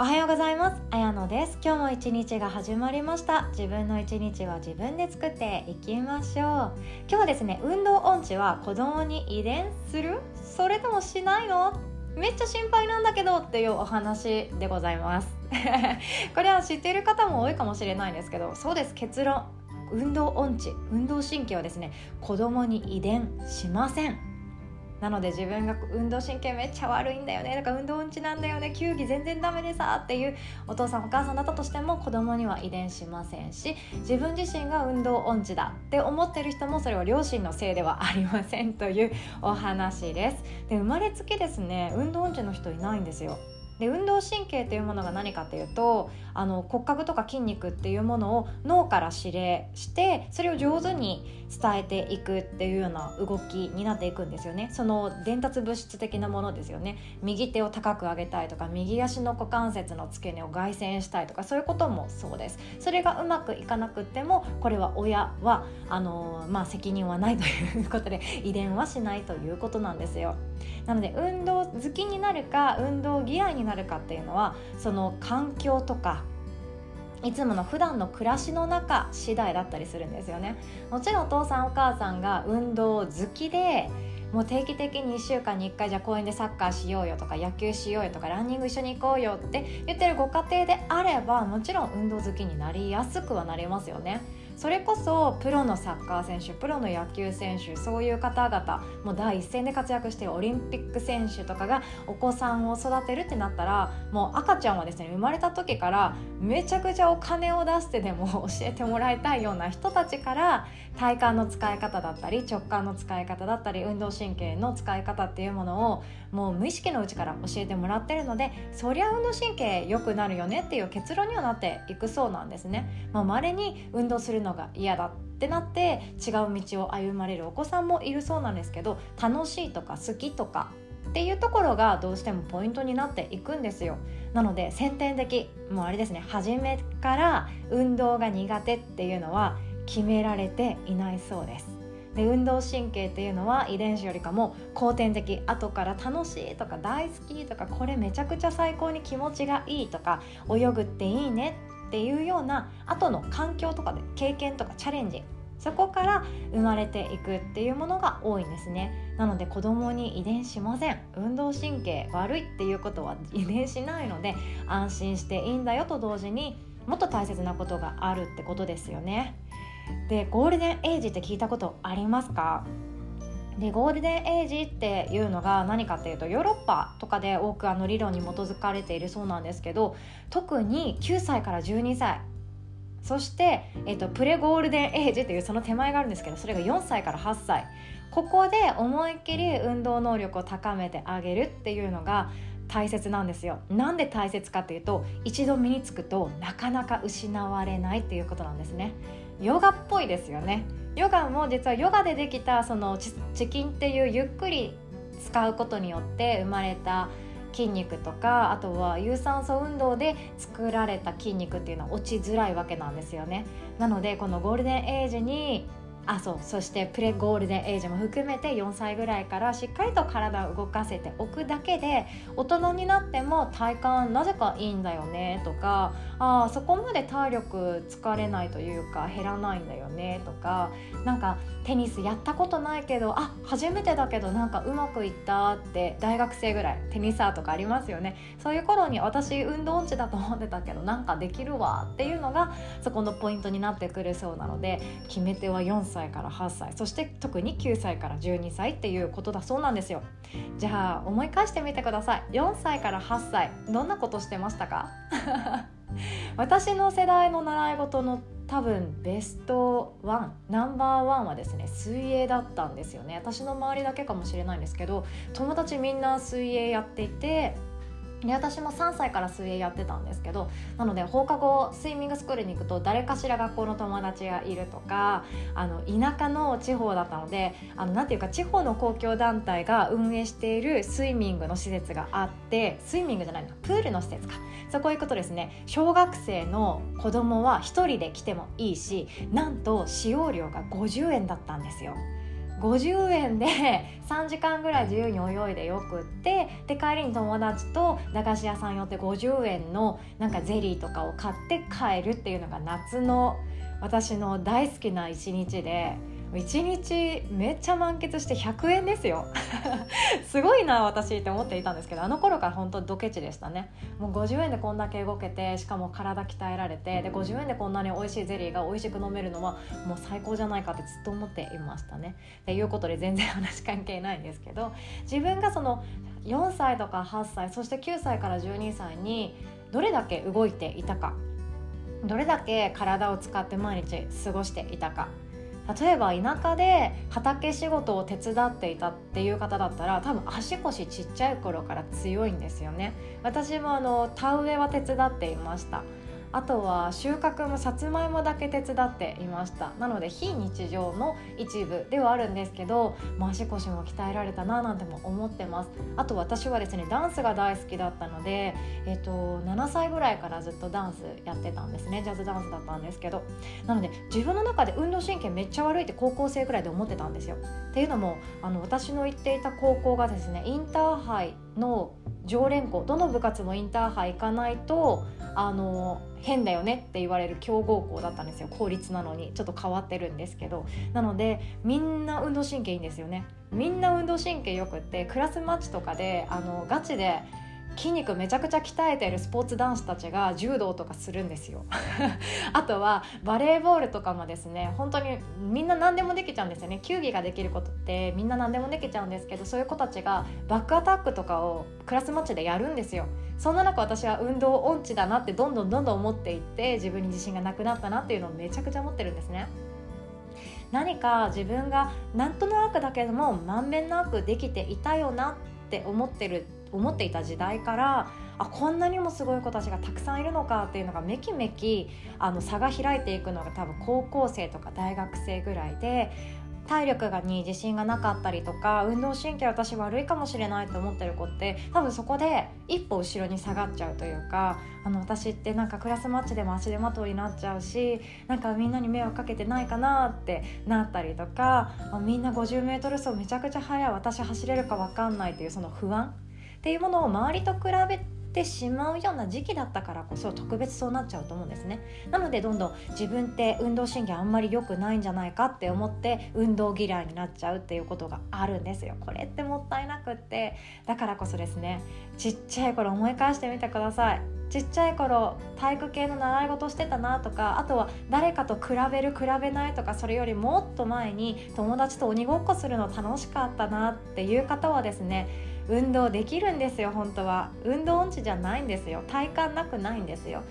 おはようございます。あやのです。今日も一日が始まりました。自分の一日は自分で作っていきましょう。今日はですね運動音痴は子供に遺伝する？それともしないの？めっちゃ心配なんだけどっていうお話でございます。これは知っている方も多いかもしれないんですけどそうです。結論。運動音痴。運動神経はですね子供に遺伝しません。なので自分が運動神経めっちゃ悪いんだよねだから運動音痴なんだよね球技全然ダメでさっていうお父さんお母さんだったとしても子供には遺伝しませんし自分自身が運動音痴だって思ってる人もそれは両親のせいではありませんというお話です。で生まれつきですね運動音痴の人いないんですよ。で運動神経っていうものが何かっていうとあの骨格とか筋肉っていうものを脳から指令してそれを上手に伝えていくっていうような動きになっていくんですよね。その伝達物質的なものですよね。右手を高く上げたいとか右足の股関節の付け根を外旋したいとかそういうこともそうです。それがうまくいかなくてもこれは親はあのまあ責任はないということで遺伝はしないということなんですよ。なので運動好きになるか運動嫌いになるかっていうのはその環境とかいつもの普段の暮らしの中次第だったりするんですよね。もちろんお父さんお母さんが運動好きでもう定期的に1週間に1回じゃあ公園でサッカーしようよとか野球しようよとかランニング一緒に行こうよって言ってるご家庭であればもちろん運動好きになりやすくはなりますよね。それこそプロのサッカー選手プロの野球選手そういう方々もう第一線で活躍しているオリンピック選手とかがお子さんを育てるってなったらもう赤ちゃんはですね生まれた時からめちゃくちゃお金を出してでも 教えてもらいたいような人たちから体幹の使い方だったり直感の使い方だったり運動神経の使い方っていうものをもう無意識のうちから教えてもらってるのでそりゃ運動神経良くなるよねっていう結論にはなっていくそうなんですね。まあ、稀に運動するのが嫌だってなって違う道を歩まれるお子さんもいるそうなんですけど楽しいとか好きとかっていうところがどうしてもポイントになっていくんですよ。なので先天的もうあれですね初めから運動が苦手っていうのは決められていないそうです。で運動神経っていうのは遺伝子よりかも後天的後から楽しいとか大好きとかこれめちゃくちゃ最高に気持ちがいいとか泳ぐっていいねっていうような後の環境とかで経験とかチャレンジそこから生まれていくっていうものが多いんですね。なので子供に遺伝しません。運動神経悪いっていうことは遺伝しないので安心していいんだよと同時にもっと大切なことがあるってことですよね。でゴールデンエイジって聞いたことありますか？でゴールデンエイジっていうのが何かっていうとヨーロッパとかで多くあの理論に基づかれているそうなんですけど特に9歳から12歳そして、えっと、プレゴールデンエイジというその手前があるんですけどそれが4歳から8歳。ここで思いっきり運動能力を高めてあげるっていうのが大切なんですよ。なんで大切かっていうと一度身につくとなかなか失われないっていうことなんですね。ヨガっぽいですよね。ヨガも実はヨガでできたそのチキンっていうゆっくり使うことによって生まれた筋肉とかあとは有酸素運動で作られた筋肉っていうのは落ちづらいわけなんですよね。なのでこのゴールデンエイジにあそう。そしてプレゴールデンエイジも含めて4歳ぐらいからしっかりと体を動かせておくだけで大人になっても体幹なぜかいいんだよねとかあそこまで体力疲れないというか減らないんだよねとかなんかテニスやったことないけどあ初めてだけどなんかうまくいったって大学生ぐらいテニサーとかありますよね。そういう頃に私運動音痴だと思ってたけどなんかできるわっていうのがそこのポイントになってくるそうなので決め手は4歳。歳から8歳そして特に9歳から12歳っていうことだそうなんですよ。じゃあ思い返してみてください。4歳から8歳どんなことしてましたか？私の世代の習い事の多分ベストワンナンバーワンはですね水泳だったんですよね。私の周りだけかもしれないんですけど友達みんな水泳やっていてで私も3歳から水泳やってたんですけどなので放課後スイミングスクールに行くと誰かしら学校の友達がいるとかあの田舎の地方だったのであのなんていうか地方の公共団体が運営しているスイミングの施設があってスイミングじゃないのプールの施設かそこ行くとですね小学生の子供は1人で来てもいいしなんと使用料が50円だったんですよ。50円で3時間ぐらい自由に泳いでよくってで帰りに友達と駄菓子屋さん寄って50円のなんかゼリーとかを買って帰るっていうのが夏の私の大好きな一日で。1日めっちゃ満喫して100円ですよ。すごいな私って思っていたんですけどあの頃から本当ドケチでしたね。もう50円でこんだけ動けてしかも体鍛えられてで50円でこんなに美味しいゼリーが美味しく飲めるのはもう最高じゃないかってずっと思っていましたね。っていうことで全然話関係ないんですけど自分がその4歳とか8歳そして9歳から12歳にどれだけ動いていたかどれだけ体を使って毎日過ごしていたか例えば田舎で畑仕事を手伝っていたっていう方だったら多分足腰ちっちゃい頃から強いんですよね。私もあの田植えは手伝っていました。あとは収穫もさつまいもだけ手伝っていました。なので非日常の一部ではあるんですけど、まあ、足腰も鍛えられたななんても思ってます。あと私はですねダンスが大好きだったので、えーと、7歳ぐらいからずっとダンスやってたんですね。ジャズダンスだったんですけど。なので自分の中で運動神経めっちゃ悪いって高校生ぐらいで思ってたんですよ。っていうのもあの私の行っていた高校がですねインターハイの常連校どの部活もインターハイ行かないとあの変だよねって言われる強豪校だったんですよ。公立なのに。ちょっと変わってるんですけど。なのでみんな運動神経いいんですよね。みんな運動神経よくってクラスマッチとかであのガチで筋肉めちゃくちゃ鍛えてるスポーツ男子たちが柔道とかするんですよ。あとはバレーボールとかもですね本当にみんな何でもできちゃうんですよね。球技ができることってみんな何でもできちゃうんですけどそういう子たちがバックアタックとかをクラスマッチでやるんですよ。そんな中私は運動音痴だなってどんどんどんどん思っていって自分に自信がなくなったなっていうのをめちゃくちゃ思ってるんですね。何か自分がなんとなくだけどもまんべんなくできていたよなって思ってる思っていた時代からあこんなにもすごい子たちがたくさんいるのかっていうのがめきめきあの差が開いていくのが多分高校生とか大学生ぐらいで体力がに自信がなかったりとか運動神経私悪いかもしれないと思ってる子って多分そこで一歩後ろに下がっちゃうというかあの私ってなんかクラスマッチでも足手まといになっちゃうしなんかみんなに迷惑かけてないかなってなったりとかみんな 50m 走めちゃくちゃ速い私走れるか分かんないっていうその不安っていうものを周りと比べてしまうような時期だったからこそ特別そうなっちゃうと思うんですね。なのでどんどん自分って運動神経あんまり良くないんじゃないかって思って運動嫌いになっちゃうっていうことがあるんですよ。これってもったいなくって。だからこそですねちっちゃい頃思い返してみてください。ちっちゃい頃体育系の習い事してたなとかあとは誰かと比べる比べないとかそれよりもっと前に友達と鬼ごっこするの楽しかったなっていう方はですね運動できるんですよ本当は。運動音痴じゃないんですよ。体感なくないんですよ。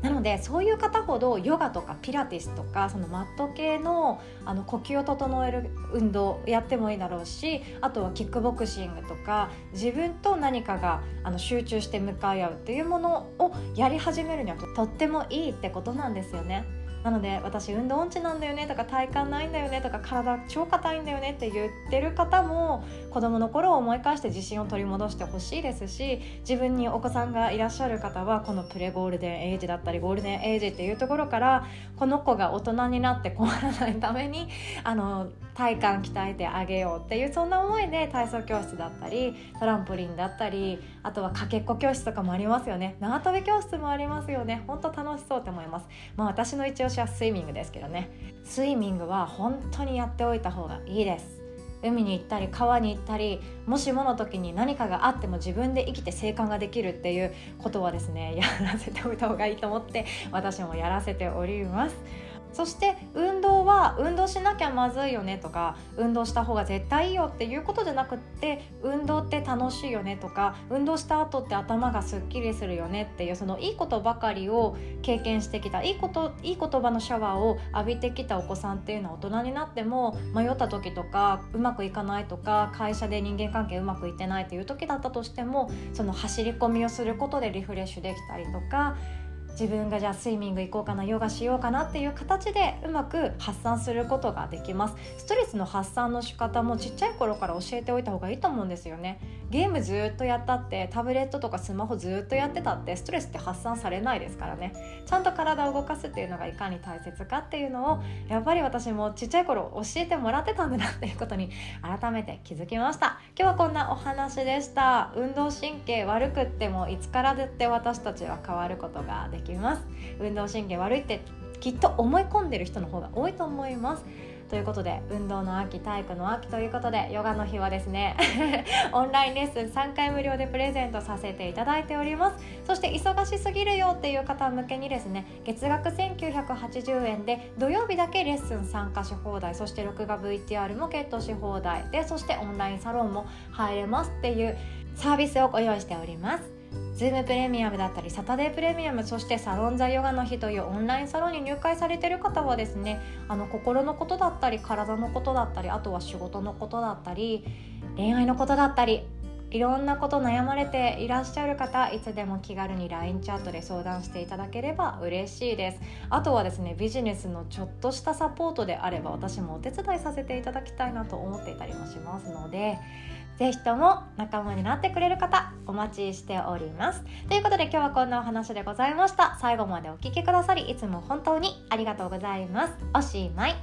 なのでそういう方ほどヨガとかピラティスとかそのマット系のあの呼吸を整える運動やってもいいだろうしあとはキックボクシングとか自分と何かがあの集中して向かい合うっていうものをやり始めるにはとってもいいってことなんですよね。なので私運動音痴なんだよねとか体幹ないんだよねとか体超硬いんだよねって言ってる方も子供の頃を思い返して自信を取り戻してほしいですし自分にお子さんがいらっしゃる方はこのプレゴールデンエイジだったりゴールデンエイジっていうところからこの子が大人になって困らないためにあの体幹鍛えてあげようっていうそんな思いで体操教室だったりトランポリンだったりあとはかけっこ教室とかもありますよね。縄跳び教室もありますよね。ほんと楽しそうって思います。まあ私の一押しはスイミングですけどね。スイミングは本当にやっておいた方がいいです。海に行ったり川に行ったりもしもの時に何かがあっても自分で生きて生還ができるっていうことはですねやらせておいた方がいいと思って私もやらせております。そして運動は運動しなきゃまずいよねとか運動した方が絶対いいよっていうことじゃなくって運動って楽しいよねとか運動した後って頭がすっきりするよねっていうそのいいことばかりを経験してきたいいこといい言葉のシャワーを浴びてきたお子さんっていうのは大人になっても迷った時とかうまくいかないとか会社で人間関係うまくいってないっていう時だったとしてもその走り込みをすることでリフレッシュできたりとか自分がじゃあスイミング行こうかなヨガしようかなっていう形でうまく発散することができます。ストレスの発散の仕方もちっちゃい頃から教えておいた方がいいと思うんですよね。ゲームずっとやったってタブレットとかスマホずっとやってたってストレスって発散されないですからね。ちゃんと体を動かすっていうのがいかに大切かっていうのをやっぱり私もちっちゃい頃教えてもらってたんだなっていうことに改めて気づきました。今日はこんなお話でした。運動神経悪くってもいつからだって私たちは変わることができきます。運動神経悪いってきっと思い込んでる人の方が多いと思います。ということで運動の秋体育の秋ということでヨガの日はですね オンラインレッスン3回無料でプレゼントさせていただいております。そして忙しすぎるよっていう方向けにですね月額1980円で土曜日だけレッスン参加し放題そして録画 VTR もゲットし放題でそしてオンラインサロンも入れますっていうサービスをご用意しております。ズームプレミアムだったりサタデープレミアムそしてサロンザヨガの日というオンラインサロンに入会されてる方はですねあの心のことだったり体のことだったりあとは仕事のことだったり恋愛のことだったりいろんなこと悩まれていらっしゃる方いつでも気軽に LINE チャットで相談していただければ嬉しいです。あとはですねビジネスのちょっとしたサポートであれば私もお手伝いさせていただきたいなと思っていたりもしますのでぜひとも仲間になってくれる方お待ちしております。ということで今日はこんなお話でございました。最後までお聴きくださりいつも本当にありがとうございます。おしまい。